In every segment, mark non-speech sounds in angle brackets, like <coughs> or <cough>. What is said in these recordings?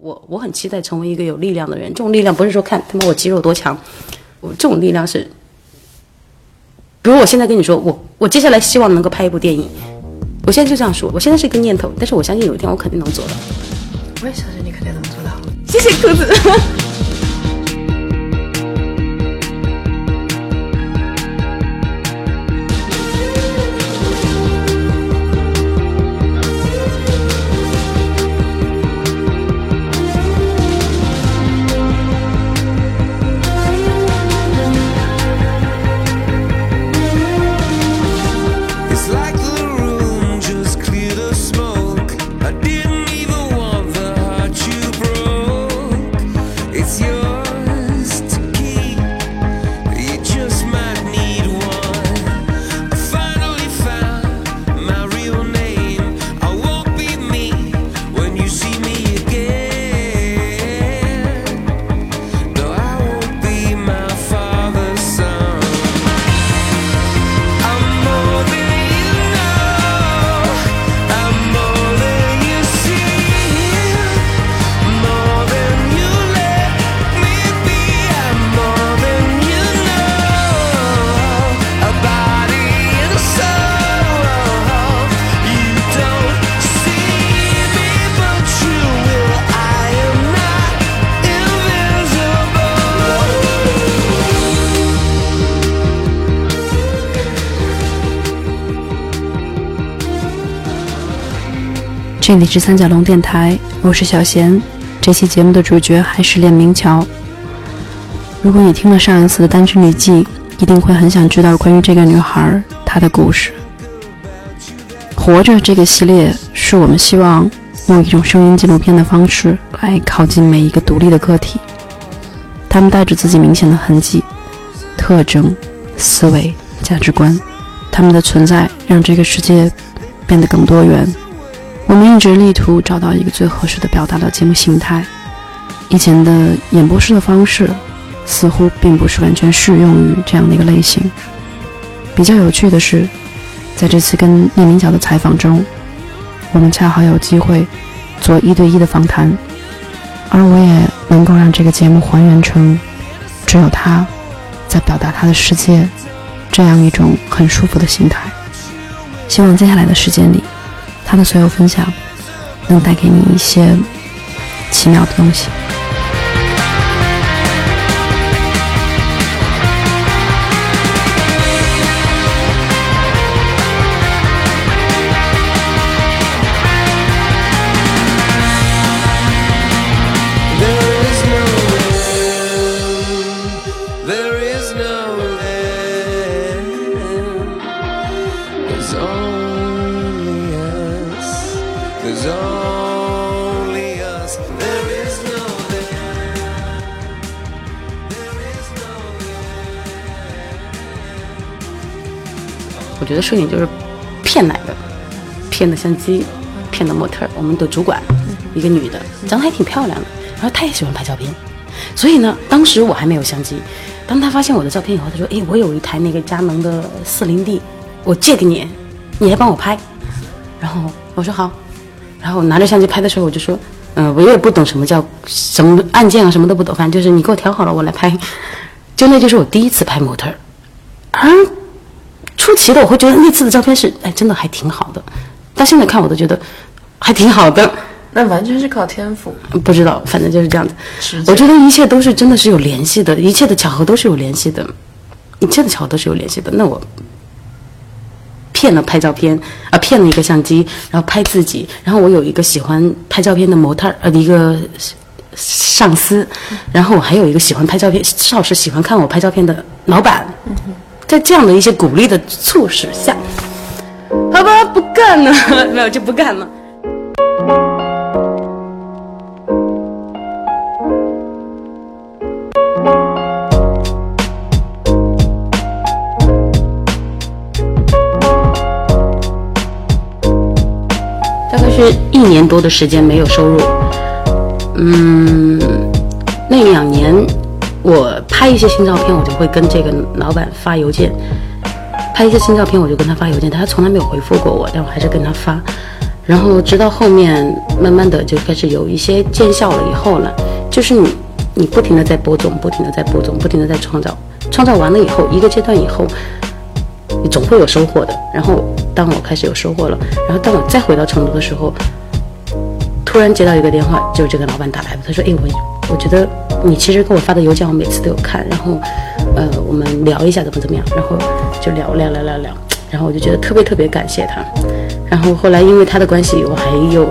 我我很期待成为一个有力量的人。这种力量不是说看他妈我肌肉多强，我这种力量是，比如我现在跟你说，我我接下来希望能够拍一部电影，我现在就这样说，我现在是一个念头，但是我相信有一天我肯定能做到。我也相信你肯定能做到。谢谢兔子。这里是三角龙电台，我是小贤。这期节目的主角还是练明桥。如果你听了上一次的《单身女记》，一定会很想知道关于这个女孩她的故事。活着这个系列是我们希望用一种声音纪录片的方式来靠近每一个独立的个体。他们带着自己明显的痕迹、特征、思维、价值观，他们的存在让这个世界变得更多元。我们一直力图找到一个最合适的表达的节目形态。以前的演播室的方式，似乎并不是完全适用于这样的一个类型。比较有趣的是，在这次跟聂明角的采访中，我们恰好有机会做一对一的访谈，而我也能够让这个节目还原成只有他在表达他的世界这样一种很舒服的心态。希望接下来的时间里。他的所有分享，能带给你一些奇妙的东西。觉得摄影就是骗来的，骗的相机，骗的模特。我们的主管，一个女的，长得还挺漂亮的，然后她也喜欢拍照片。所以呢，当时我还没有相机。当她发现我的照片以后，她说：“哎，我有一台那个佳能的四零 D，我借给你，你来帮我拍。”然后我说好。然后拿着相机拍的时候，我就说：“嗯，我也不懂什么叫什么按键啊，什么都不懂，反正就是你给我调好了，我来拍。”就那就是我第一次拍模特，而。出奇的，我会觉得那次的照片是，哎，真的还挺好的。到现在看，我都觉得还挺好的。那完全是靠天赋。不知道，反正就是这样子。我觉得一切都是真的是有联系的，一切的巧合都是有联系的，一切的巧合都是有联系的。那我骗了拍照片，啊，骗了一个相机，然后拍自己，然后我有一个喜欢拍照片的模特，呃，一个上司，然后我还有一个喜欢拍照片，少是喜欢看我拍照片的老板。在这样的一些鼓励的促使下，好吧，不干了，<laughs> 没有就不干了。大概是一年多的时间没有收入，嗯，那两年。我拍一些新照片，我就会跟这个老板发邮件；拍一些新照片，我就跟他发邮件，他从来没有回复过我，但我还是跟他发。然后直到后面慢慢的就开始有一些见效了以后呢，就是你你不停的在播种，不停的在播种，不停的在创造，创造完了以后，一个阶段以后，你总会有收获的。然后当我开始有收获了，然后当我再回到成都的时候，突然接到一个电话，就是这个老板打来的，他说：“哎，我我觉得你其实给我发的邮件我每次都有看，然后呃我们聊一下怎么怎么样，然后就聊聊聊聊聊。”然后我就觉得特别特别感谢他，然后后来因为他的关系，我还有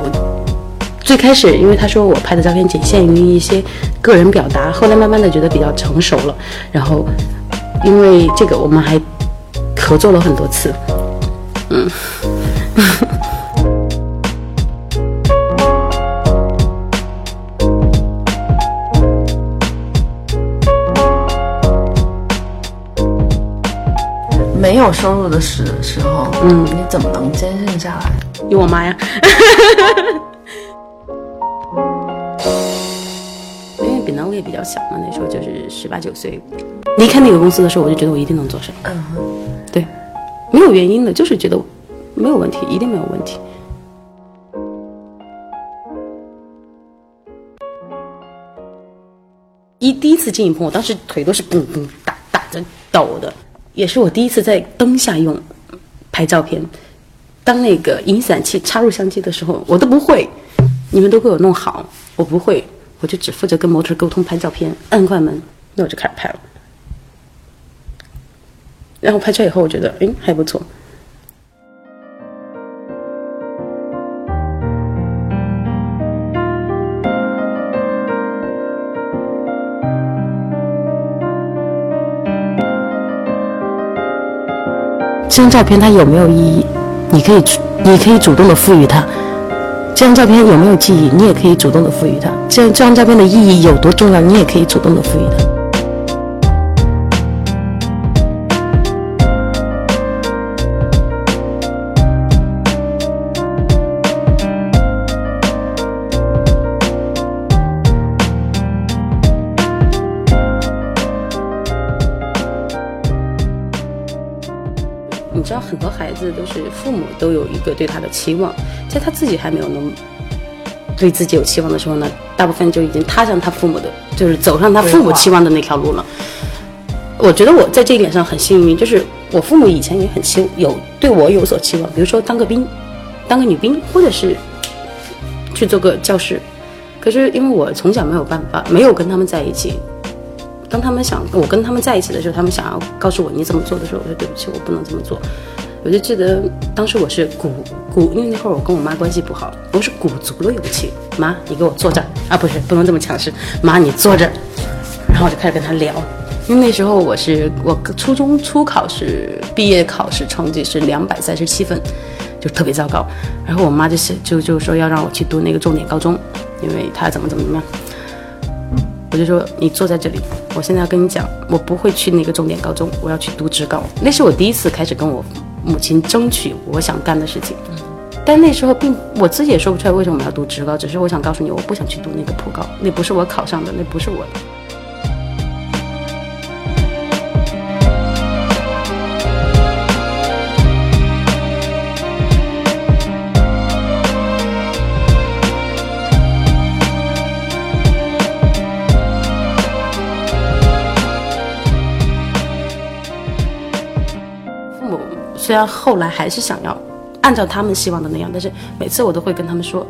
最开始因为他说我拍的照片仅限于一些个人表达，后来慢慢的觉得比较成熟了，然后因为这个我们还合作了很多次，嗯。<laughs> 没有收入的时时候，嗯，你怎么能坚信下来？有我妈呀，<laughs> 因为本来我也比较小嘛，那时候就是十八九岁，离开那个公司的时候，我就觉得我一定能做上。嗯，对，没有原因的，就是觉得没有问题，一定没有问题。一第一次进影棚，我当时腿都是嘣嘣打打着抖的。也是我第一次在灯下用拍照片。当那个引闪器插入相机的时候，我都不会，你们都给我弄好，我不会，我就只负责跟模特沟通拍照片，按快门，那我就开始拍了。然后拍出来以后，我觉得，哎，还不错。这张照片它有没有意义？你可以，你可以主动的赋予它。这张照片有没有记忆？你也可以主动的赋予它。这这张照片的意义有多重要？你也可以主动的赋予它。你知道很多孩子都是父母都有一个对他的期望，在他自己还没有能对自己有期望的时候呢，大部分就已经踏上他父母的，就是走上他父母期望的那条路了。我觉得我在这一点上很幸运，就是我父母以前也很期有对我有所期望，比如说当个兵，当个女兵，或者是去做个教师。可是因为我从小没有办法，没有跟他们在一起。当他们想我跟他们在一起的时候，他们想要告诉我你怎么做的时候，我说对不起，我不能这么做。我就记得当时我是鼓鼓，因为那会儿我跟我妈关系不好，我是鼓足了勇气，妈，你给我坐这儿啊，不是不能这么强势，妈你坐这儿，然后我就开始跟他聊，因为那时候我是我初中初考试毕业考试成绩是两百三十七分，就特别糟糕，然后我妈就是就就说要让我去读那个重点高中，因为她怎么怎么怎么样。我就说你坐在这里，我现在要跟你讲，我不会去那个重点高中，我要去读职高。那是我第一次开始跟我母亲争取我想干的事情，但那时候并我自己也说不出来为什么要读职高，只是我想告诉你，我不想去读那个普高，那不是我考上的，那不是我的。虽然后来还是想要按照他们希望的那样，但是每次我都会跟他们说，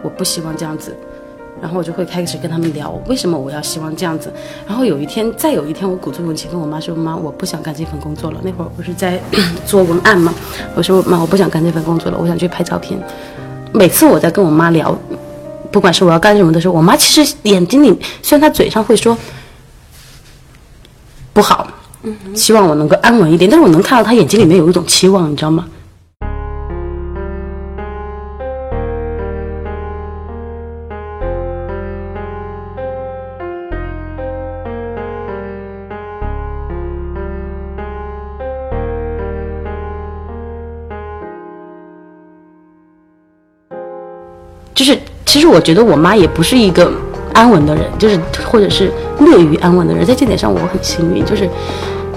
我不希望这样子。然后我就会开始跟他们聊，为什么我要希望这样子。然后有一天，再有一天，我鼓足勇气跟我妈说：“妈，我不想干这份工作了。”那会儿不是在 <coughs> 做文案吗？我说：“妈，我不想干这份工作了，我想去拍照片。”每次我在跟我妈聊，不管是我要干什么的时候，我妈其实眼睛里，虽然她嘴上会说不好。希望我能够安稳一点，但是我能看到他眼睛里面有一种期望，你知道吗？就是，其实我觉得我妈也不是一个安稳的人，就是或者是乐于安稳的人，在这点上我很幸运，就是。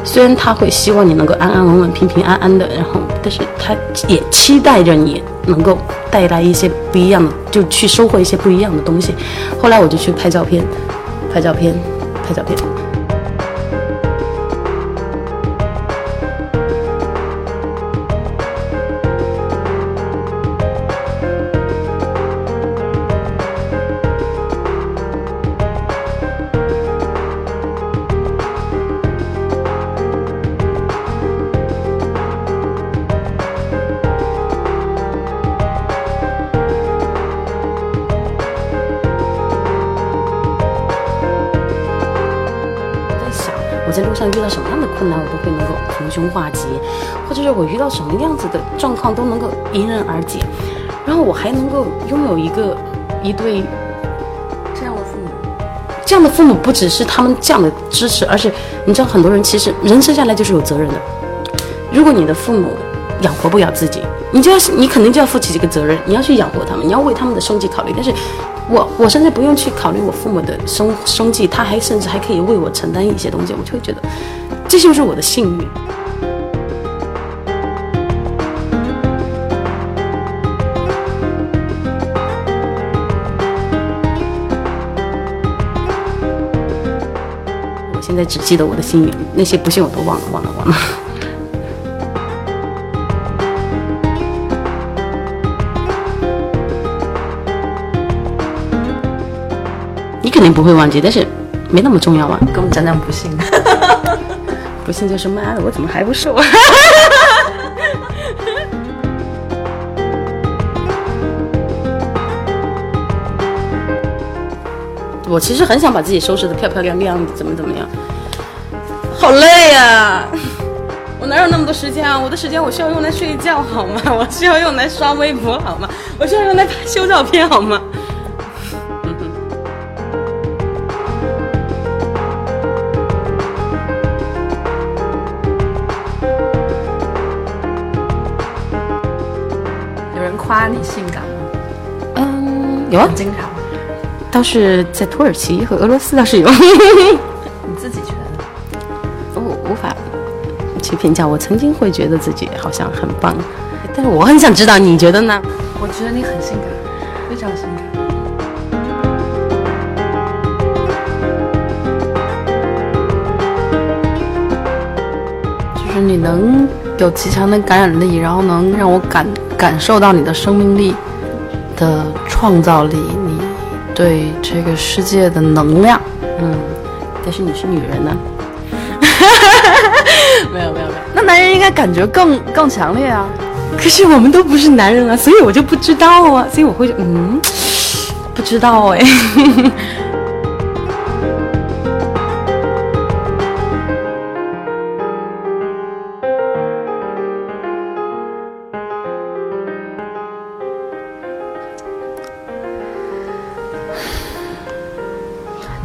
虽然他会希望你能够安安稳稳、平平安安的，然后，但是他也期待着你能够带来一些不一样的，就去收获一些不一样的东西。后来我就去拍照片，拍照片，拍照片。能够逢凶化吉，或者是我遇到什么样子的状况都能够迎刃而解，然后我还能够拥有一个一对这样的父母。这样的父母，不只是他们这样的支持，而且你知道，很多人其实人生下来就是有责任的。如果你的父母养活不了自己，你就要你肯定就要负起这个责任，你要去养活他们，你要为他们的生计考虑。但是，我我甚至不用去考虑我父母的生生计，他还甚至还可以为我承担一些东西，我就会觉得这就是我的幸运。现在只记得我的幸运，那些不幸我都忘了，忘了，忘了。<laughs> 你肯定不会忘记，但是没那么重要吧？给我们讲讲不幸。<laughs> 不幸就是妈的，我怎么还不瘦？<laughs> 我其实很想把自己收拾的漂漂亮亮的，怎么怎么样？好累呀！<laughs> 我哪有那么多时间啊？我的时间我需要用来睡觉好吗？<laughs> 我需要用来刷微博好吗？我需要用来拍修照片好吗？<laughs> 有人夸你性感吗？嗯，有啊，经常。倒是在土耳其和俄罗斯倒是有。评价，我曾经会觉得自己好像很棒，但是我很想知道你觉得呢？我觉得你很性感，非常性感。就是你能有极强的感染力，然后能让我感感受到你的生命力的创造力，你对这个世界的能量。嗯，但是你是女人呢？男人应该感觉更更强烈啊。可是我们都不是男人啊，所以我就不知道啊，所以我会嗯，不知道哎。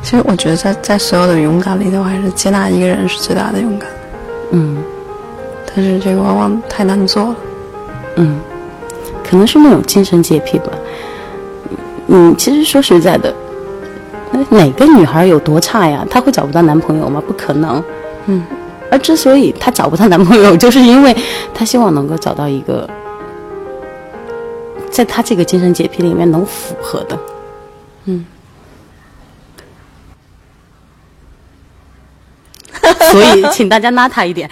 其实我觉得在在所有的勇敢里头，还是接纳一个人是最大的勇敢。嗯但是这个往往太难做了。嗯，可能是那种精神洁癖吧。嗯，其实说实在的，那哪个女孩有多差呀？她会找不到男朋友吗？不可能。嗯，而之所以她找不到男朋友，<laughs> 就是因为她希望能够找到一个，在她这个精神洁癖里面能符合的。嗯，所以请大家拉她一点。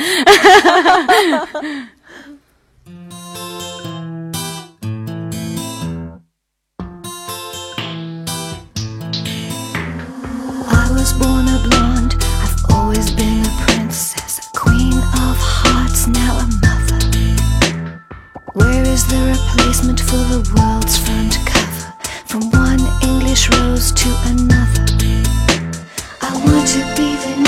I was born a blonde. I've always been a princess, a queen of hearts, now a mother. Where is the replacement for the world's front cover? From one English rose to another. I want to be the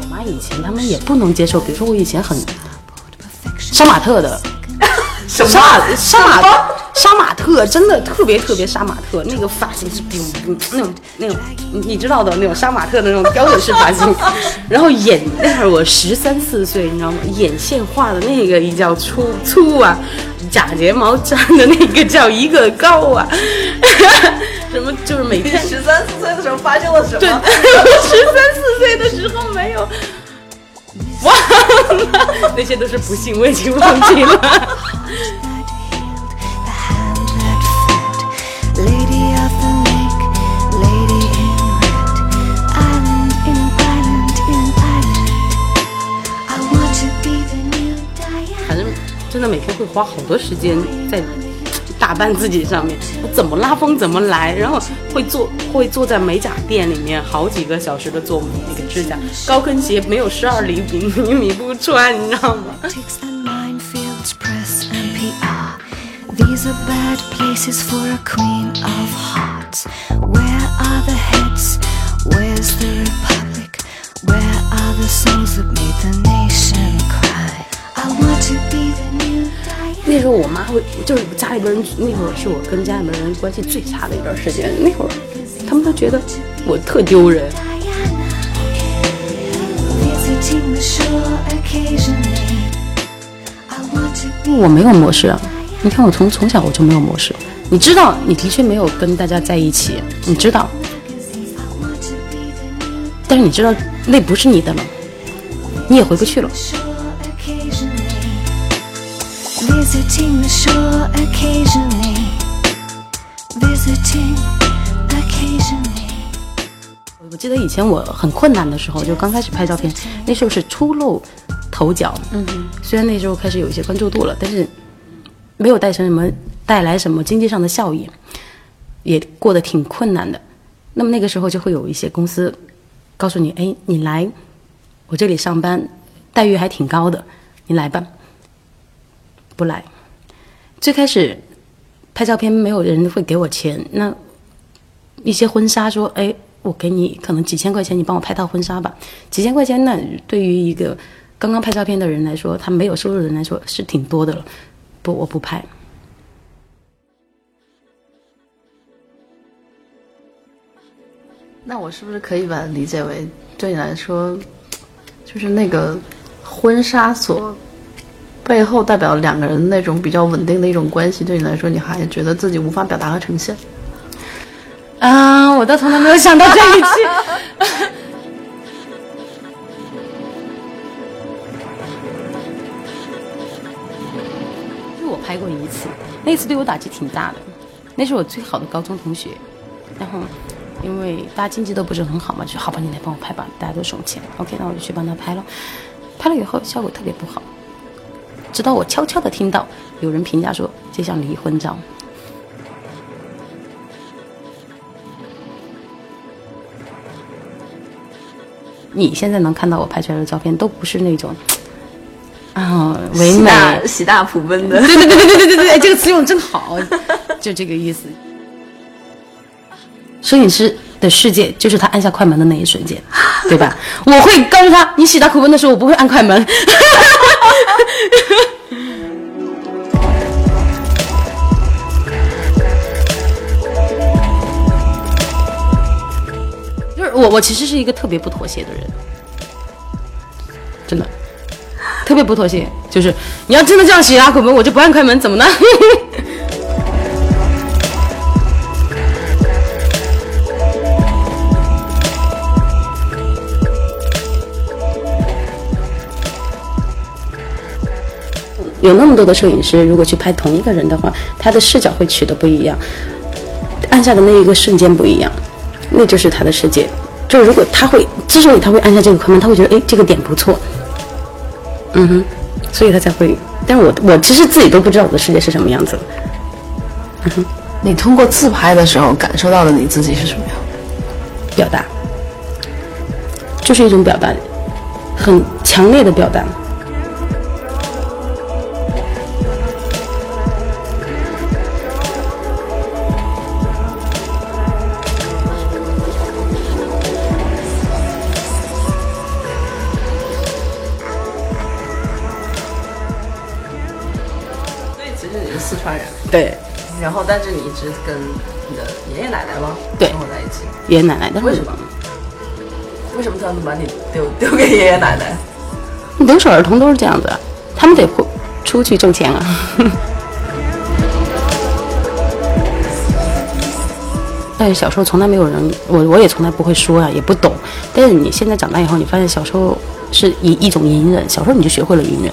我妈以前他们也不能接受，比如说我以前很杀马特的，杀马杀马杀马特，真的特别特别杀马特，那个发型是不不那种那种你你知道的那种杀马特的那种标准式发型，<laughs> 然后眼那会儿我十三四岁，你知道吗？眼线画的那个一叫粗粗啊，假睫毛粘的那个叫一个高啊，<laughs> 什么就是每天十三四岁的时候发生了什么？对，<laughs> 十三四岁的时候没有忘了。<laughs> 那些都是不幸我已经忘记了。反正真的每天会花好多时间在打扮自己上面，我怎么拉风怎么来，然后会做会坐在美甲店里面好几个小时的做那个指甲，高跟鞋没有十二厘米厘米不穿，你知道吗？？These are bad places for a queen of hearts. Where are the heads? Where's the republic? Where are the songs that made the nation cry? I want to be the new 那时候我妈会，就是家里边人，那会儿是我跟家里边人关系最差的一段时间。那会儿他们都觉得我特丢人，因为我没有模式啊。你看我从从小我就没有模式，你知道，你的确没有跟大家在一起，你知道，但是你知道那不是你的了，你也回不去了。Visiting the shore occasionally. Visiting occasionally. 我记得以前我很困难的时候，就刚开始拍照片，那时候是初露头角。嗯虽然那时候开始有一些关注度了，但是没有带成什么带来什么经济上的效益，也过得挺困难的。那么那个时候就会有一些公司告诉你，哎，你来我这里上班，待遇还挺高的，你来吧。不来。最开始拍照片没有人会给我钱，那一些婚纱说，哎，我给你可能几千块钱，你帮我拍套婚纱吧。几千块钱那对于一个刚刚拍照片的人来说，他没有收入的人来说是挺多的了。不，我不拍。那我是不是可以把它理解为，对你来说，就是那个婚纱所背后代表两个人那种比较稳定的一种关系，对你来说，你还觉得自己无法表达和呈现？啊，我倒从来没有想到这一期。<laughs> 就我拍过一次，那次对我打击挺大的。那是我最好的高中同学，然后因为大家经济都不是很好嘛，就说好吧，你来帮我拍吧，大家都省钱。OK，那我就去帮他拍了。拍了以后效果特别不好，直到我悄悄的听到有人评价说这像离婚照。你现在能看到我拍出来的照片，都不是那种啊唯美，喜大普奔的。对对对对对对对对，这个词用的真好，就这个意思。摄影师的世界就是他按下快门的那一瞬间，对吧？我会告诉他，你喜大普奔的时候，我不会按快门。<laughs> 就是我，我其实是一个特别不妥协的人，真的。特别不妥协，就是你要真的这样写啊，鬼门，我就不按开门，怎么呢？有那么多的摄影师，如果去拍同一个人的话，他的视角会取得不一样，按下的那一个瞬间不一样，那就是他的世界。就如果他会，之所以他会按下这个快门，他会觉得哎这个点不错，嗯哼，所以他才会。但是我我其实自己都不知道我的世界是什么样子嗯哼。你通过自拍的时候感受到的你自己是什么样？表达，就是一种表达，很强烈的表达。然后但是你一直跟你的爷爷奶奶吗？对生活在一起。爷爷奶奶，但是为什么？为什么他们把你丢丢给爷爷奶奶？留守儿童都是这样子啊，他们得出出去挣钱啊。但是小时候从来没有人，我我也从来不会说啊，也不懂。但是你现在长大以后，你发现小时候是一一种隐忍，小时候你就学会了隐忍，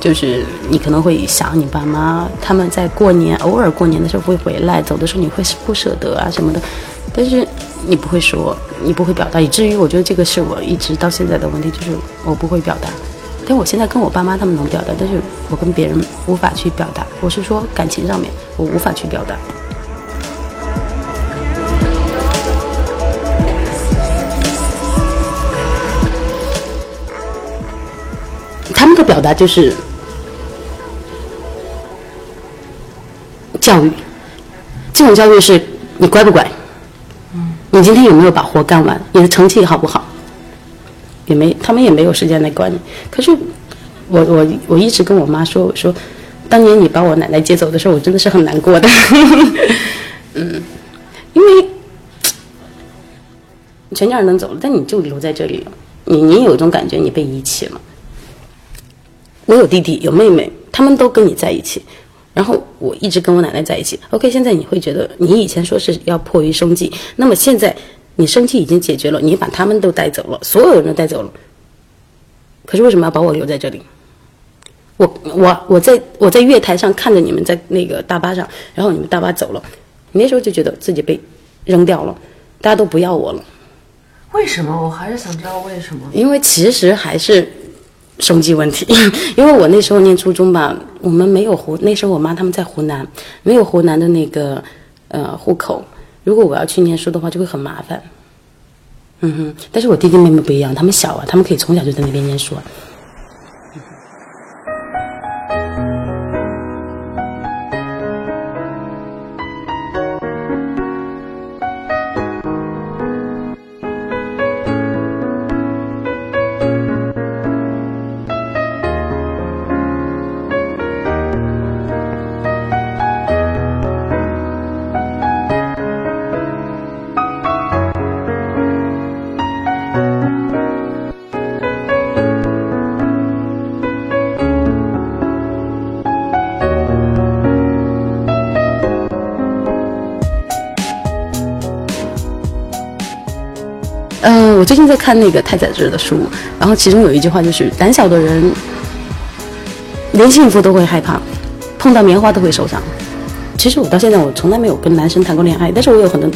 就是你可能会想你爸妈他们在过年，偶尔过年的时候会回来，走的时候你会不舍得啊什么的，但是你不会说，你不会表达，以至于我觉得这个是我一直到现在的问题，就是我不会表达。但我现在跟我爸妈他们能表达，但是我跟别人无法去表达。我是说感情上面，我无法去表达。他们的表达就是教育，这种教育是你乖不乖？你今天有没有把活干完？你的成绩好不好？也没，他们也没有时间来管你。可是我我我一直跟我妈说，我说当年你把我奶奶接走的时候，我真的是很难过的。<laughs> 嗯，因为全家人能走了，但你就留在这里了，你你有一种感觉你被遗弃了。我有弟弟有妹妹，他们都跟你在一起，然后我一直跟我奶奶在一起。OK，现在你会觉得你以前说是要迫于生计，那么现在你生计已经解决了，你把他们都带走了，所有人都带走了，可是为什么要把我留在这里？我我我在我在月台上看着你们在那个大巴上，然后你们大巴走了，你那时候就觉得自己被扔掉了，大家都不要我了。为什么？我还是想知道为什么。因为其实还是生计问题，<laughs> 因为我那时候念初中吧，我们没有湖，那时候我妈他们在湖南，没有湖南的那个呃户口，如果我要去念书的话，就会很麻烦。嗯哼，但是我弟弟妹妹不一样，他们小啊，他们可以从小就在那边念书。近在看那个太宰治的书，然后其中有一句话就是：胆小的人连幸福都会害怕，碰到棉花都会受伤。其实我到现在我从来没有跟男生谈过恋爱，但是我有很多，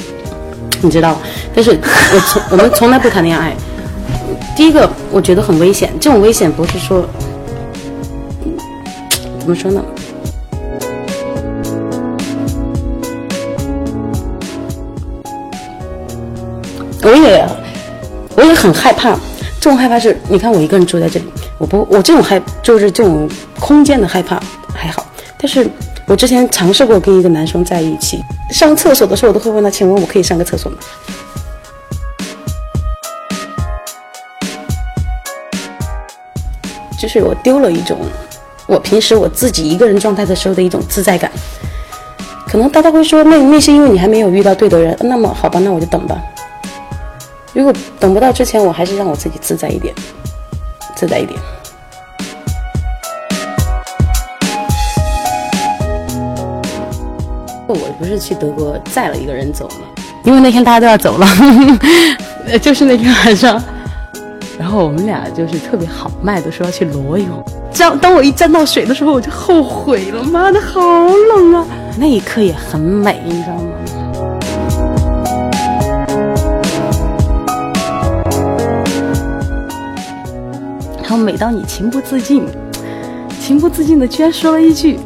你知道，但是我从我们从来不谈恋爱。第一个我觉得很危险，这种危险不是说怎么说呢？我也我也很害怕，这种害怕是，你看我一个人住在这里，我不，我这种害就是这种空间的害怕还好，但是我之前尝试过跟一个男生在一起，上厕所的时候我都会问他，请问我可以上个厕所吗？就是我丢了一种我平时我自己一个人状态的时候的一种自在感。可能大家会说，那那是因为你还没有遇到对的人，那么好吧，那我就等吧。如果等不到之前，我还是让我自己自在一点，自在一点。我不是去德国载了一个人走吗？因为那天大家都要走了，呃 <laughs> 就是那天晚上，然后我们俩就是特别豪迈的说要去裸泳。当当我一沾到水的时候，我就后悔了，妈的，好冷啊！那一刻也很美，你知道吗？后美到你情不自禁，情不自禁的居然说了一句，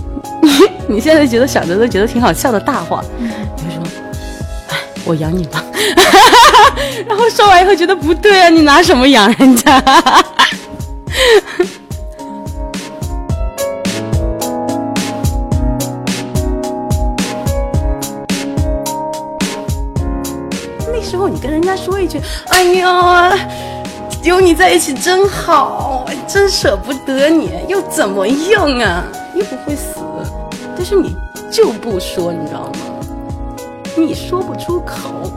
<laughs> 你现在觉得想着都觉得挺好笑的大话，你就说，哎，我养你吧。<laughs> 然后说完以后觉得不对啊，你拿什么养人家？<laughs> 那时候你跟人家说一句：“哎呀，有你在一起真好，真舍不得你，又怎么样啊？又不会死。”但是你就不说，你知道吗？你说不出口。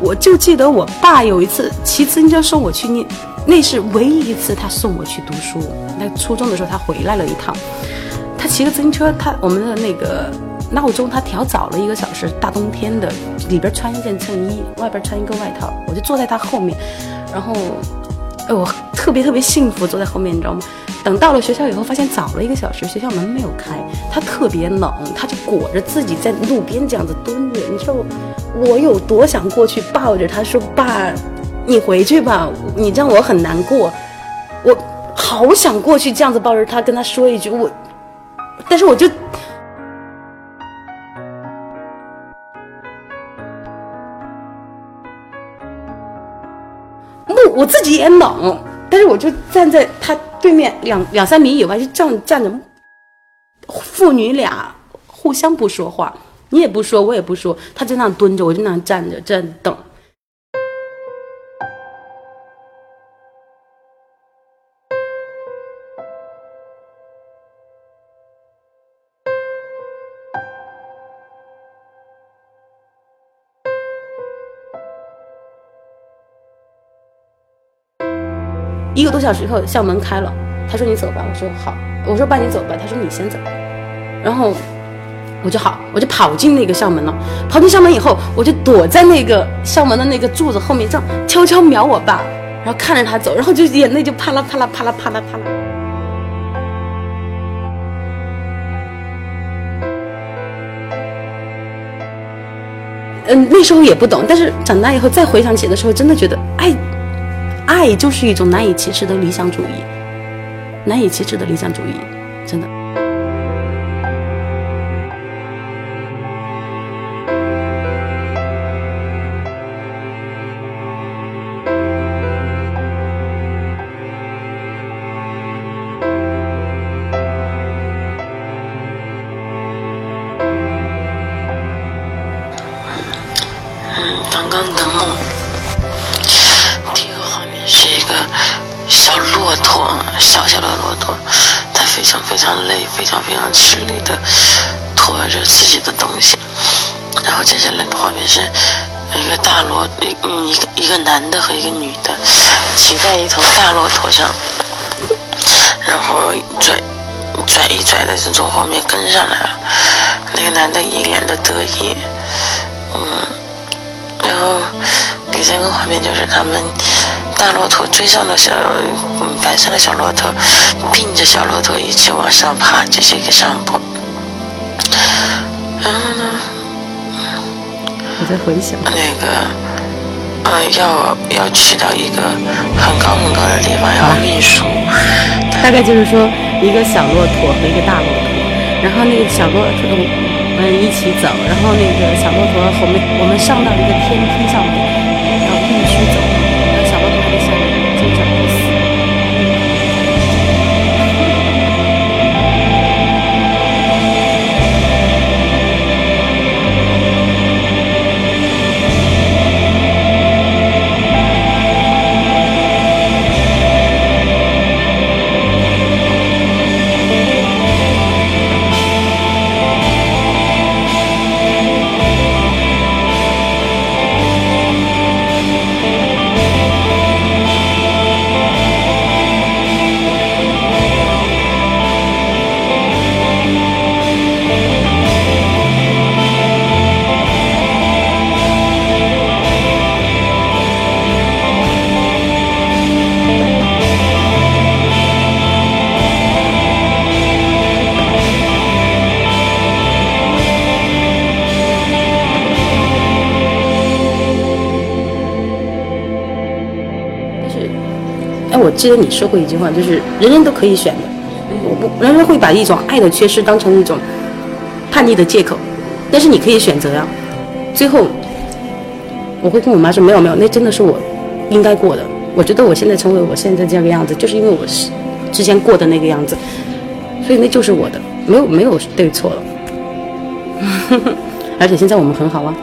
我就记得我爸有一次骑自行车送我去念，那是唯一一次他送我去读书。那初中的时候他回来了一趟，他骑个自行车，他我们的那个闹钟他调早了一个小时，大冬天的，里边穿一件衬衣，外边穿一个外套，我就坐在他后面，然后，哎，我特别特别幸福，坐在后面，你知道吗？等到了学校以后，发现早了一个小时，学校门没有开，他特别冷，他就裹着自己在路边这样子蹲着。你知道我有多想过去抱着他说：“爸，你回去吧，你让我很难过。”我好想过去这样子抱着他，跟他说一句我，但是我就。我自己也冷，但是我就站在他对面两两三米以外，就站站着，父女俩互相不说话，你也不说，我也不说，他就那样蹲着，我就那样站着，站着等。一个多小时以后，校门开了，他说：“你走吧。”我说：“好。”我说：“爸，你走吧。”他说：“你先走。”然后我就好，我就跑进那个校门了。跑进校门以后，我就躲在那个校门的那个柱子后面，这样悄悄瞄我爸，然后看着他走，然后就眼泪就啪啦啪啦啪啦啪啦啪啦。嗯，那时候也不懂，但是长大以后再回想起的时候，真的觉得爱。爱就是一种难以启齿的理想主义，难以启齿的理想主义，真的。个一个男的和一个女的骑在一头大骆驼上，然后拽拽一拽的就从后面跟上来了。那个男的一脸的得意，嗯。然后第三个画面就是他们大骆驼追上了小嗯白色的小骆驼，并着小骆驼一起往上爬，这是一个上坡。然后呢，我在回想那个呃要要去到一个很高很高的地方要运输，大概就是说一个小骆驼和一个大骆驼，然后那个小骆驼。我们一起走，然后那个小骆驼，后面我们上到一个天梯上面，然后必须走，然后小骆驼还在下面就走记得你说过一句话，就是人人都可以选的。我不，人人会把一种爱的缺失当成一种叛逆的借口，但是你可以选择呀。最后，我会跟我妈说，没有没有，那真的是我应该过的。我觉得我现在成为我现在这个样子，就是因为我是之前过的那个样子，所以那就是我的，没有没有对错了。<laughs> 而且现在我们很好啊。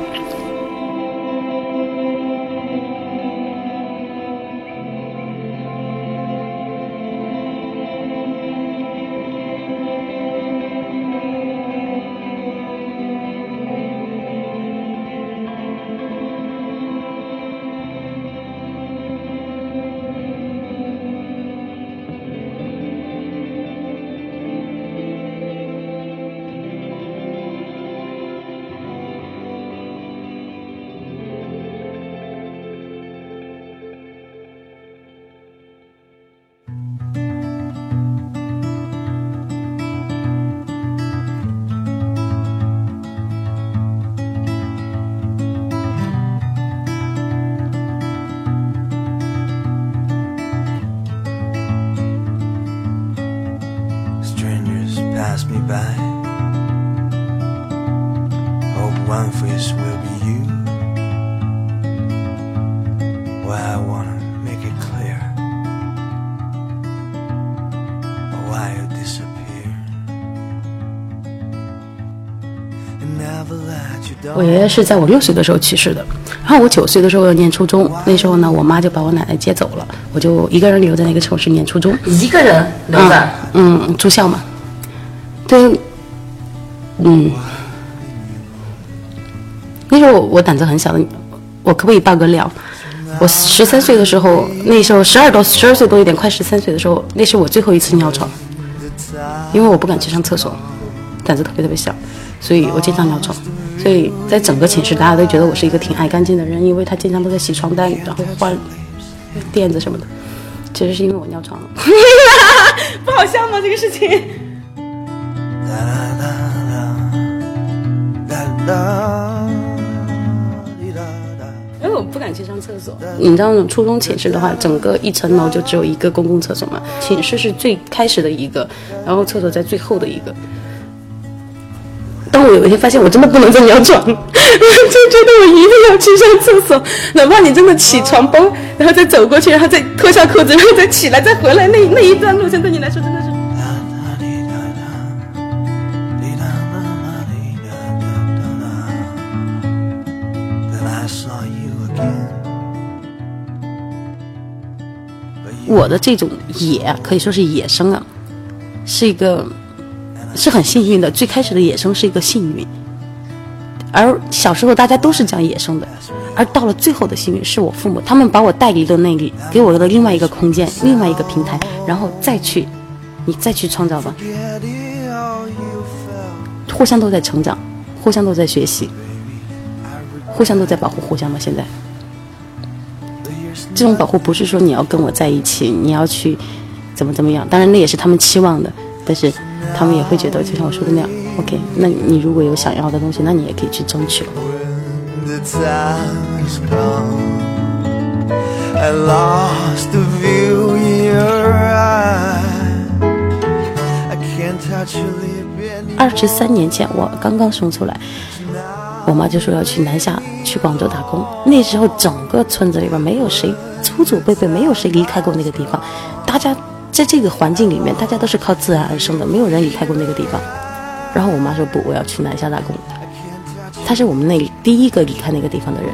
是在我六岁的时候去世的，然后我九岁的时候要念初中，那时候呢，我妈就把我奶奶接走了，我就一个人留在那个城市念初中。一个人留在，嗯，嗯，住校嘛。对，嗯，那时候我我胆子很小的，我可不可以爆个料？我十三岁的时候，那时候十二多十二岁多一点，快十三岁的时候，那是我最后一次尿床，因为我不敢去上厕所，胆子特别特别小，所以我经常尿床。所以在整个寝室，大家都觉得我是一个挺爱干净的人，因为他经常都在洗床单，然后换垫子什么的。其实是因为我尿床了，<laughs> 不好笑吗？这个事情。为我不敢去上厕所。你知道那种初中寝室的话，整个一层楼就只有一个公共厕所嘛，寝室是最开始的一个，然后厕所在最后的一个。当我有一天发现我真的不能再尿床，<laughs> 我就觉得我一定要去上厕所，哪怕你真的起床崩，然后再走过去，然后再脱下裤子，然后再起来，再回来，那那一段路程对你来说真的是。我的这种野，可以说是野生啊，是一个是很幸运的。最开始的野生是一个幸运，而小时候大家都是讲野生的，而到了最后的幸运是我父母，他们把我带离了那里，给我了另外一个空间，另外一个平台，然后再去，你再去创造吧。互相都在成长，互相都在学习，互相都在保护互相嘛。现在，这种保护不是说你要跟我在一起，你要去怎么怎么样，当然那也是他们期望的，但是他们也会觉得，就像我说的那样，OK，那你如果有想要的东西，那你也可以去争取。二十三年前，我刚刚生出来，我妈就说要去南下，去广州打工。那时候整个村子里边没有谁祖祖辈辈没有谁离开过那个地方，大家在这个环境里面，大家都是靠自然而生的，没有人离开过那个地方。然后我妈说不，我要去南下打工。她是我们那里第一个离开那个地方的人。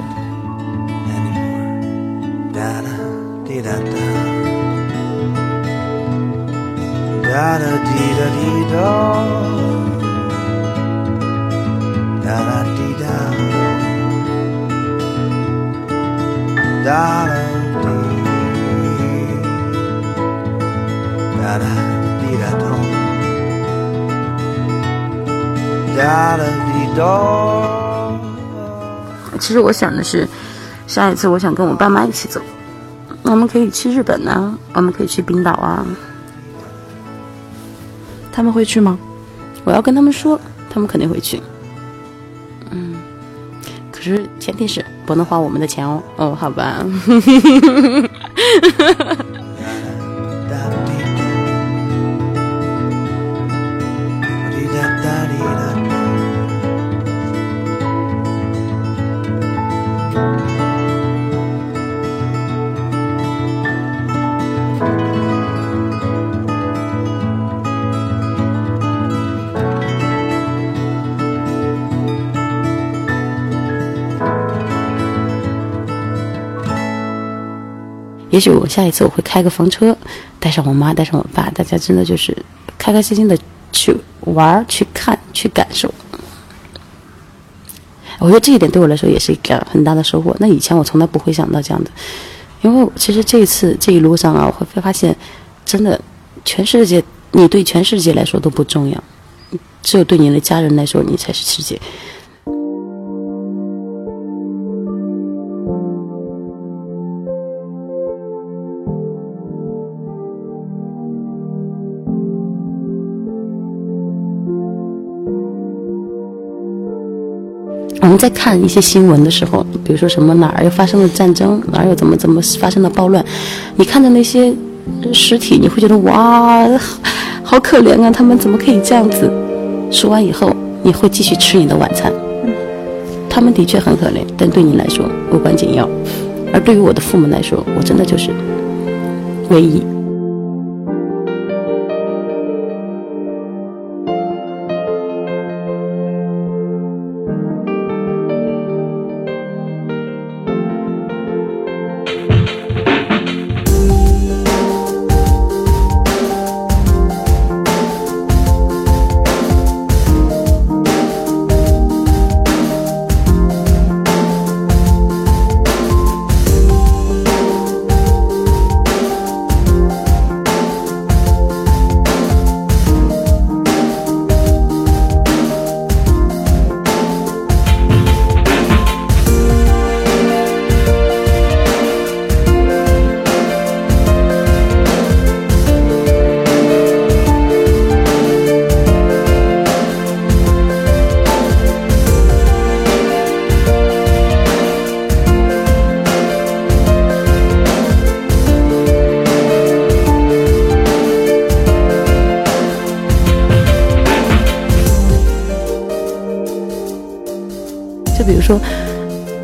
Da da dee da do. Da da dee do. 其实我想的是，下一次我想跟我爸妈一起走，我们可以去日本啊，我们可以去冰岛啊。他们会去吗？我要跟他们说，他们肯定会去。嗯，可是前提是不能花我们的钱哦。哦，好吧。也许我下一次我会开个房车，带上我妈，带上我爸，大家真的就是开开心心的去玩、去看、去感受。我觉得这一点对我来说也是一个很大的收获。那以前我从来不会想到这样的，因为其实这一次这一路上啊，我会发现，真的，全世界你对全世界来说都不重要，只有对你的家人来说，你才是世界。我们在看一些新闻的时候，比如说什么哪儿又发生了战争，哪儿又怎么怎么发生了暴乱，你看着那些尸体，你会觉得哇，<laughs> 好可怜啊，他们怎么可以这样子？说完以后，你会继续吃你的晚餐。他们的确很可怜，但对你来说无关紧要。而对于我的父母来说，我真的就是唯一。比如说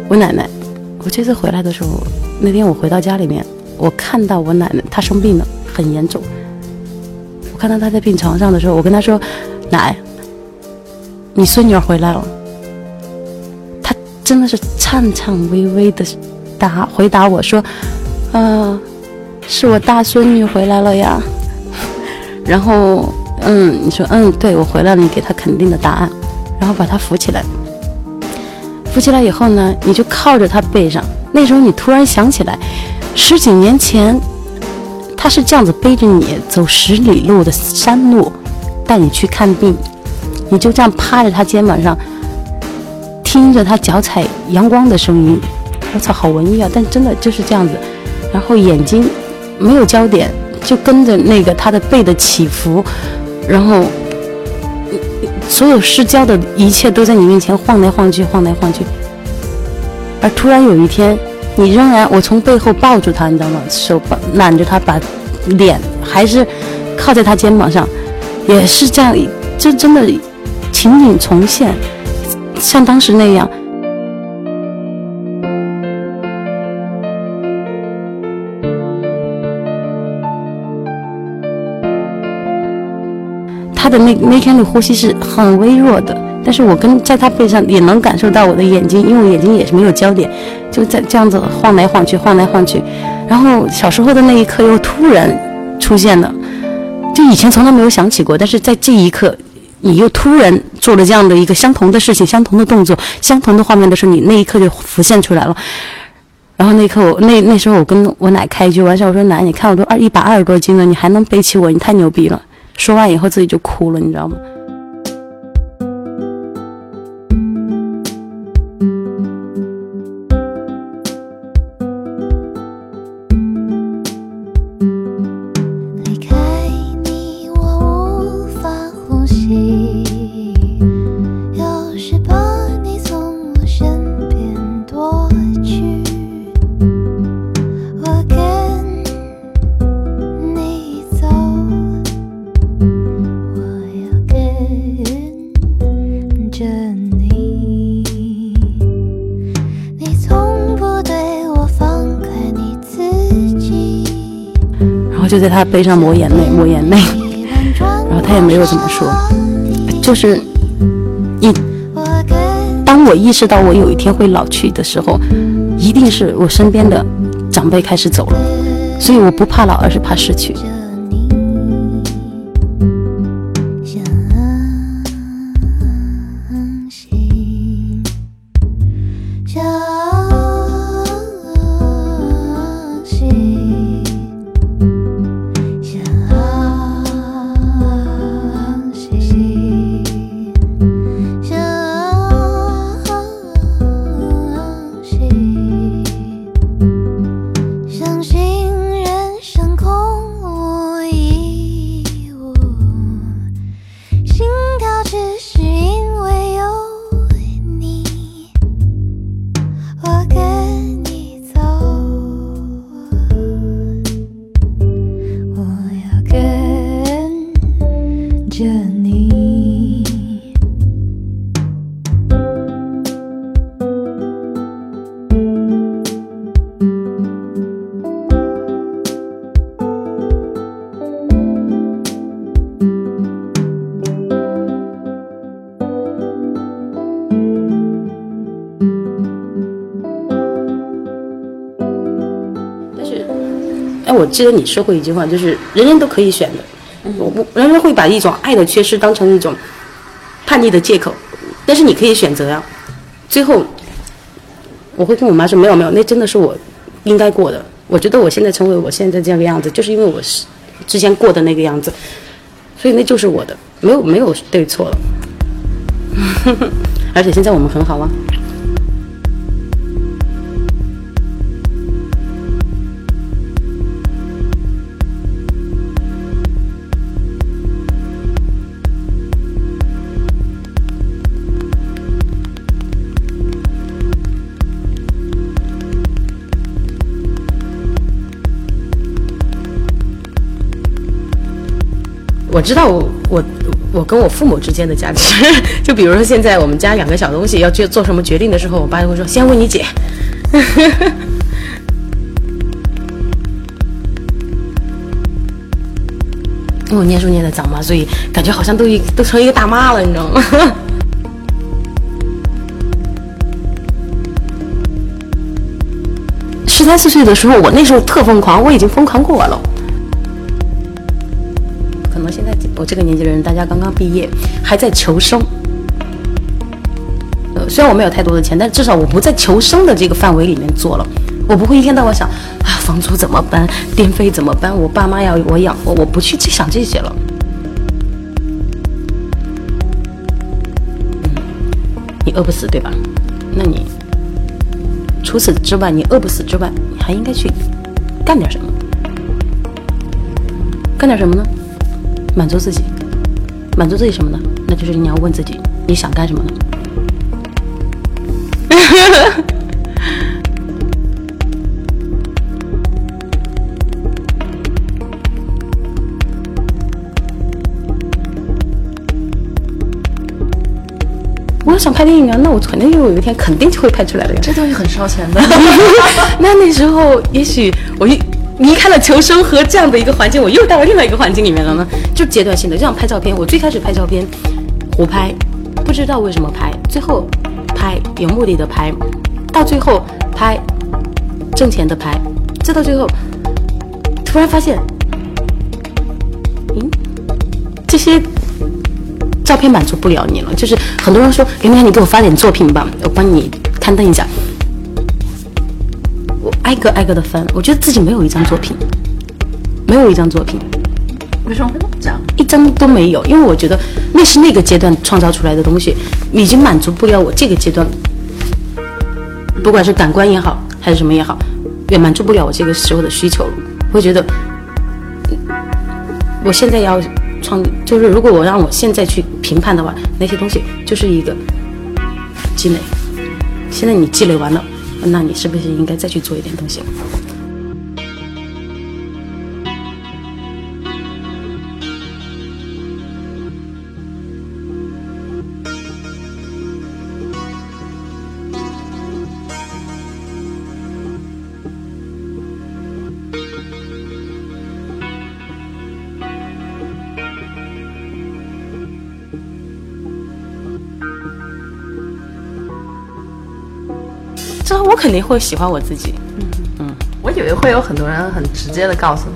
我奶奶，我这次回来的时候，那天我回到家里面，我看到我奶奶她生病了，很严重。我看到她在病床上的时候，我跟她说：“奶，你孙女儿回来了。”她真的是颤颤巍巍的答回答我说：“啊，是我大孙女回来了呀。<laughs> ”然后，嗯，你说，嗯，对我回来了，你给她肯定的答案，然后把她扶起来。扶起来以后呢，你就靠着他背上。那时候你突然想起来，十几年前他是这样子背着你走十里路的山路，带你去看病。你就这样趴着他肩膀上，听着他脚踩阳光的声音。我操，好文艺啊！但真的就是这样子。然后眼睛没有焦点，就跟着那个他的背的起伏，然后。所有失焦的一切都在你面前晃来晃去，晃来晃去。而突然有一天，你仍然，我从背后抱住他，你知道吗？手抱揽着他，把脸还是靠在他肩膀上，也是这样，就真的情景重现，像当时那样。他的那那天的呼吸是很微弱的，但是我跟在他背上也能感受到我的眼睛，因为我眼睛也是没有焦点，就在这样子晃来晃去，晃来晃去。然后小时候的那一刻又突然出现了，就以前从来没有想起过，但是在这一刻，你又突然做了这样的一个相同的事情、相同的动作、相同的画面的时候，你那一刻就浮现出来了。然后那一刻，我那那时候我跟我奶开一句玩笑，我说奶，你看我都二一百二十多斤了，你还能背起我，你太牛逼了。说完以后自己就哭了，你知道吗？在他背上抹眼泪，抹眼泪。<laughs> 然后他也没有怎么说，就是一。当我意识到我有一天会老去的时候，一定是我身边的长辈开始走了，所以我不怕老，而是怕失去。记得你说过一句话，就是人人都可以选的。我不，人人会把一种爱的缺失当成一种叛逆的借口，但是你可以选择呀。最后，我会跟我妈说，没有没有，那真的是我应该过的。我觉得我现在成为我现在这个样子，就是因为我是之前过的那个样子，所以那就是我的，没有没有对错了。<laughs> 而且现在我们很好啊。我知道我我我跟我父母之间的价值，就比如说现在我们家养个小东西要去做什么决定的时候，我爸就会说先问你姐。<laughs> 我念书念的早嘛，所以感觉好像都一都成一个大妈了，你知道吗？<laughs> 十三四岁的时候，我那时候特疯狂，我已经疯狂过了。可能现在我这个年纪的人，大家刚刚毕业，还在求生。呃，虽然我没有太多的钱，但至少我不在求生的这个范围里面做了。我不会一天到晚想啊，房租怎么办，电费怎么办，我爸妈要我养我，我不去去想这些了。你饿不死对吧？那你除此之外，你饿不死之外，你还应该去干点什么？干点什么呢？满足自己，满足自己什么呢？那就是你要问自己，你想干什么呢？<laughs> 我要想拍电影啊，那我肯定有一天肯定就会拍出来的呀。这东西很烧钱的。<laughs> 那那时候也许我一离开了求生和这样的一个环境，我又到了另外一个环境里面了呢，就阶段性的，就像拍照片。我最开始拍照片，胡拍，不知道为什么拍，最后拍有目的的拍，到最后拍挣钱的拍，再到最后突然发现，嗯，这些照片满足不了你了。就是很多人说，刘明，你给我发点作品吧，我帮你刊登一下。我挨个挨个的翻，我觉得自己没有一张作品，没有一张作品，为什么会这么讲？一张都没有，因为我觉得那是那个阶段创造出来的东西，已经满足不了我这个阶段，不管是感官也好，还是什么也好，也满足不了我这个时候的需求了。我会觉得，嗯我现在要创，就是如果我让我现在去评判的话，那些东西就是一个积累。现在你积累完了，那你是不是应该再去做一点东西？肯定会喜欢我自己。嗯嗯我以为会有很多人很直接的告诉你，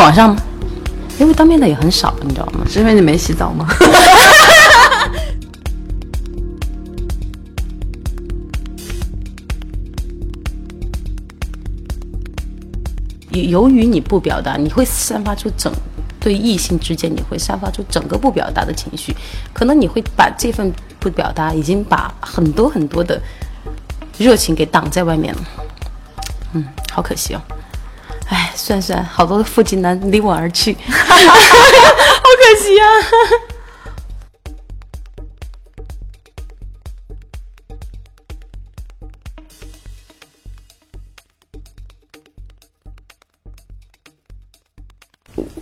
网上吗？因为当面的也很少，你知道吗？是因为你没洗澡吗？<laughs> 由由于你不表达，你会散发出整对异性之间，你会散发出整个不表达的情绪，可能你会把这份不表达，已经把很多很多的热情给挡在外面了。嗯，好可惜哦。哎，算算，好多腹肌男离我而去，<laughs> 好可惜啊。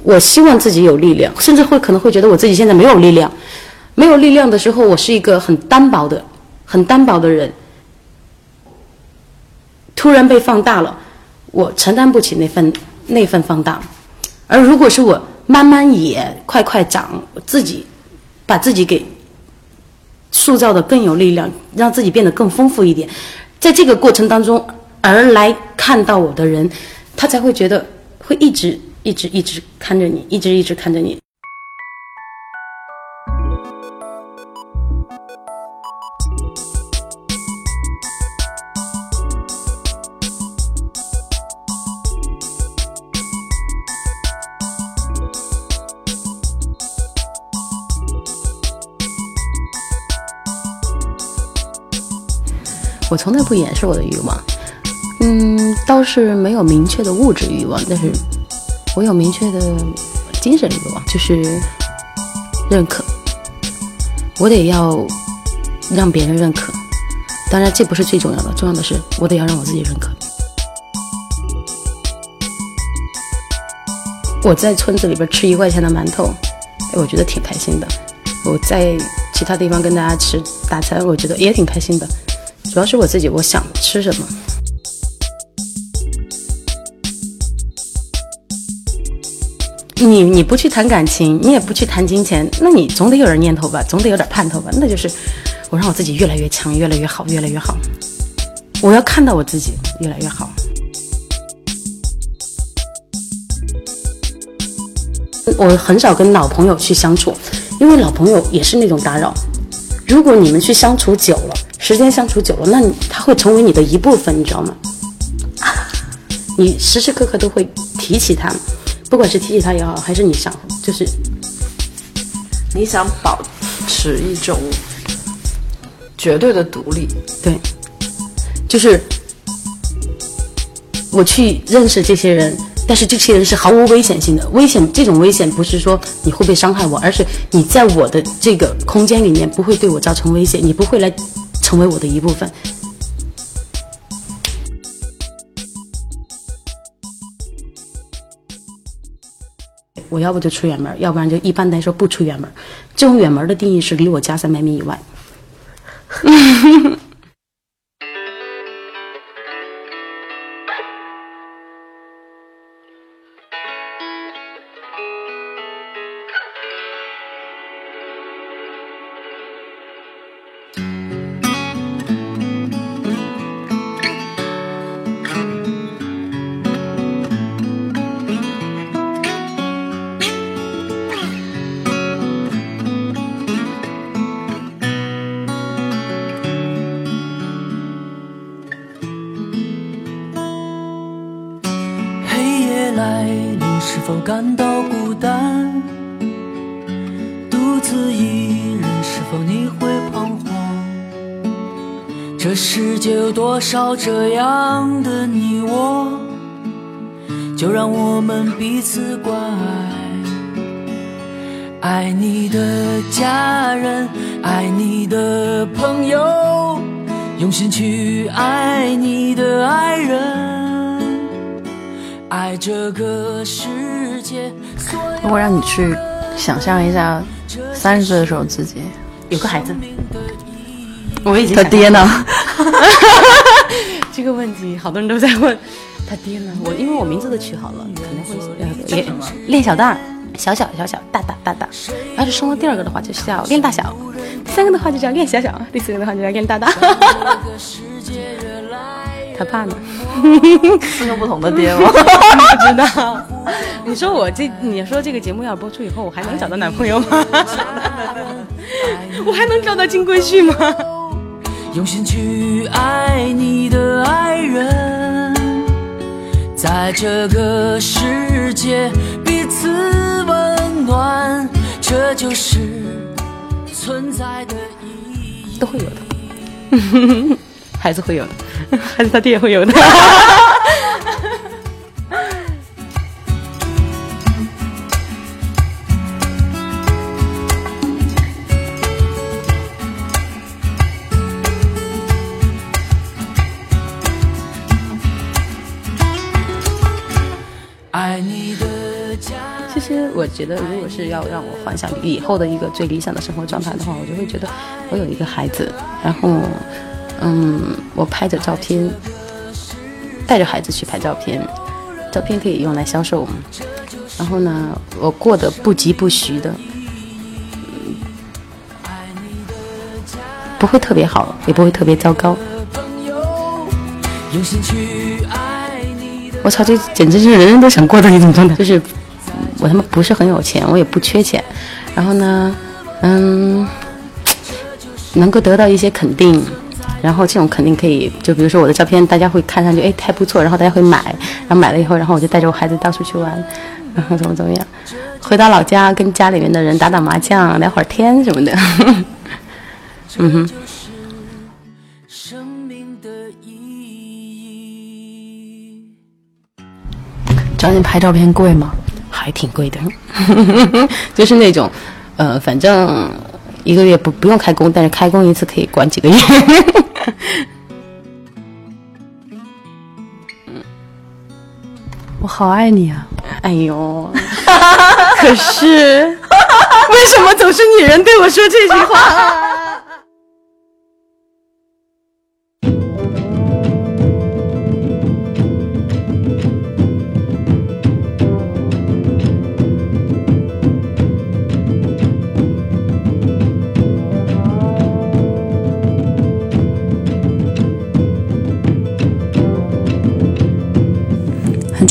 我希望自己有力量，甚至会可能会觉得我自己现在没有力量。没有力量的时候，我是一个很单薄的、很单薄的人。突然被放大了，我承担不起那份那份放大。而如果是我慢慢也快快长，我自己把自己给塑造的更有力量，让自己变得更丰富一点，在这个过程当中，而来看到我的人，他才会觉得会一直一直一直看着你，一直一直看着你。我从来不掩饰我的欲望，嗯，倒是没有明确的物质欲望，但是我有明确的精神欲望，就是认可。我得要让别人认可，当然这不是最重要的，重要的是我得要让我自己认可。我在村子里边吃一块钱的馒头，我觉得挺开心的。我在其他地方跟大家吃大餐，我觉得也挺开心的。主要是我自己，我想吃什么。你你不去谈感情，你也不去谈金钱，那你总得有点念头吧，总得有点盼头吧。那就是我让我自己越来越强，越来越好，越来越好。我要看到我自己越来越好。我很少跟老朋友去相处，因为老朋友也是那种打扰。如果你们去相处久了，时间相处久了，那你他会成为你的一部分，你知道吗？<laughs> 你时时刻刻都会提起他，不管是提起他也好，还是你想就是你想保持一种绝对的独立，对，就是我去认识这些人，但是这些人是毫无危险性的。危险这种危险不是说你会被伤害我，而是你在我的这个空间里面不会对我造成威胁，你不会来成为我的一部分。我要不就出远门，要不然就一般来说不出远门。这种远门的定义是离我家三百米以外。少这样的你我？就让我们彼此关爱。爱你的家人，爱你的朋友，用心去爱你的爱人。爱这个世界，所有如果让你去想象一下三十岁的时候自己，有个孩子，我已经他爹呢？<laughs> 这个问题好多人都在问，他爹呢？我因为我名字都取好了，可能会呃练练小大，小小小小大大大大。要是生了第二个的话，就叫练大小；第三个的话就叫练小小；第四个的话就叫练大大。他怕呢？四个不同的爹吗？不知道。你说我这，你说这个节目要播出以后，我还能找到男朋友吗？<laughs> 我还能找到金龟婿吗？用心去爱你的爱人，在这个世界彼此温暖，这就是存在的意义。都会有的，<laughs> 孩子会有的，孩子他爹也会有的。我觉得，如果是要让我幻想以后的一个最理想的生活状态的话，我就会觉得我有一个孩子，然后，嗯，我拍着照片，带着孩子去拍照片，照片可以用来销售，然后呢，我过得不疾不徐的，嗯不会特别好，也不会特别糟糕。我操，这简直是人人都想过的一种状态。就是我他妈不是很有钱，我也不缺钱，然后呢，嗯，能够得到一些肯定。然后这种肯定可以，就比如说我的照片，大家会看上去哎还不错，然后大家会买，然后买了以后，然后我就带着我孩子到处去玩，然后怎么怎么样，回到老家跟家里面的人打打麻将，聊会儿天什么的。<laughs> 嗯哼，生命的意义。找你拍照片贵吗？还挺贵的，<laughs> 就是那种，呃，反正一个月不不用开工，但是开工一次可以管几个月。<laughs> 我好爱你啊！哎呦，<laughs> 可是为什么总是女人对我说这句话？很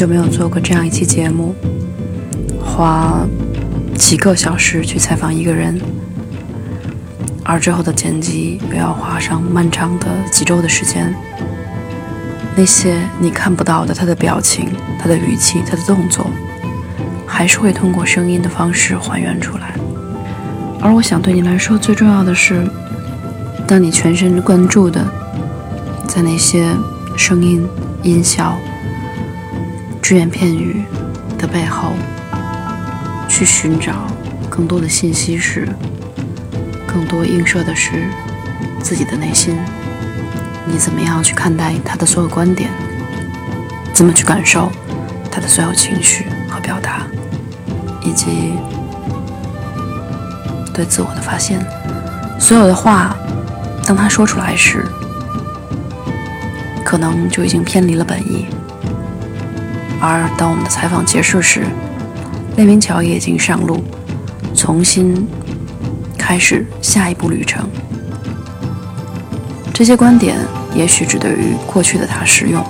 久没有做过这样一期节目，花几个小时去采访一个人，而之后的剪辑又要花上漫长的几周的时间。那些你看不到的他的表情、他的语气、他的动作，还是会通过声音的方式还原出来。而我想对你来说最重要的是，当你全神贯注的在那些声音、音效。只言片语的背后，去寻找更多的信息时，更多映射的是自己的内心。你怎么样去看待他的所有观点？怎么去感受他的所有情绪和表达，以及对自我的发现？所有的话，当他说出来时，可能就已经偏离了本意。而当我们的采访结束时，列明桥也已经上路，重新开始下一步旅程。这些观点也许只对于过去的他适用，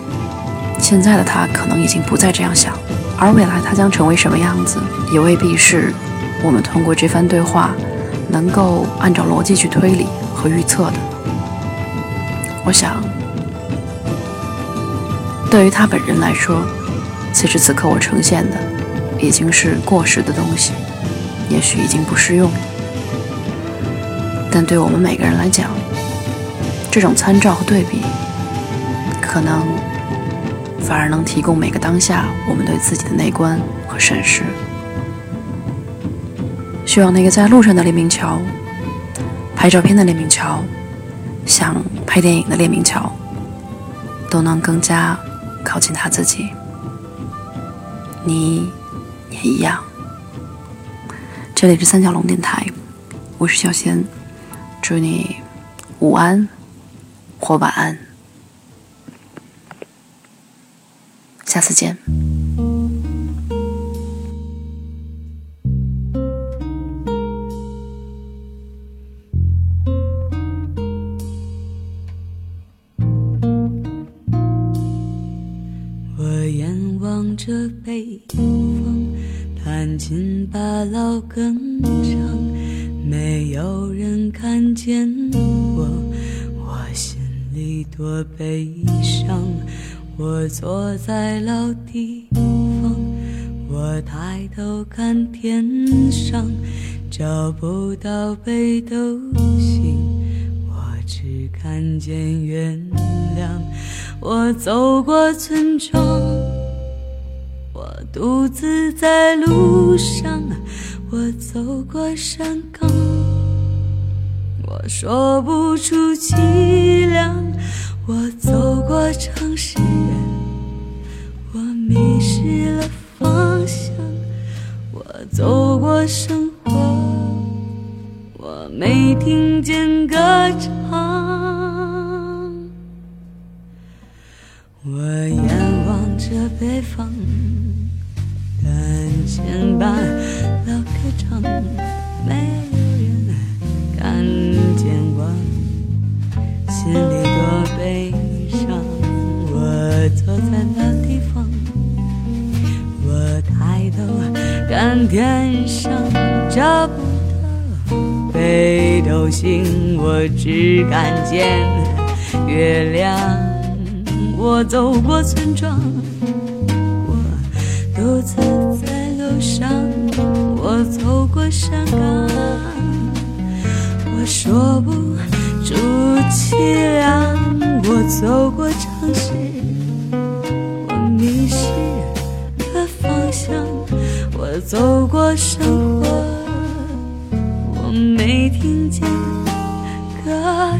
现在的他可能已经不再这样想，而未来他将成为什么样子，也未必是我们通过这番对话能够按照逻辑去推理和预测的。我想，对于他本人来说。此时此刻，我呈现的已经是过时的东西，也许已经不适用了。但对我们每个人来讲，这种参照和对比，可能反而能提供每个当下我们对自己的内观和审视。希望那个在路上的列明桥，拍照片的列明桥，想拍电影的列明桥，都能更加靠近他自己。你也一样。这里是三角龙电台，我是小贤，祝你午安或晚安，下次见。悲伤。我坐在老地方，我抬头看天上，找不到北斗星，我只看见月亮。我走过村庄。我独自在路上，我走过山岗，我说不出凄凉。我走过城市，我迷失了方向。我走过生活，我没听见歌唱。我仰望着北方。三千把老歌唱，没天上找不到北斗星，我只看见月亮。我走过村庄，我独自在路上，我走过山岗，我说不出凄凉。我走过城市，走过生活，我没听见歌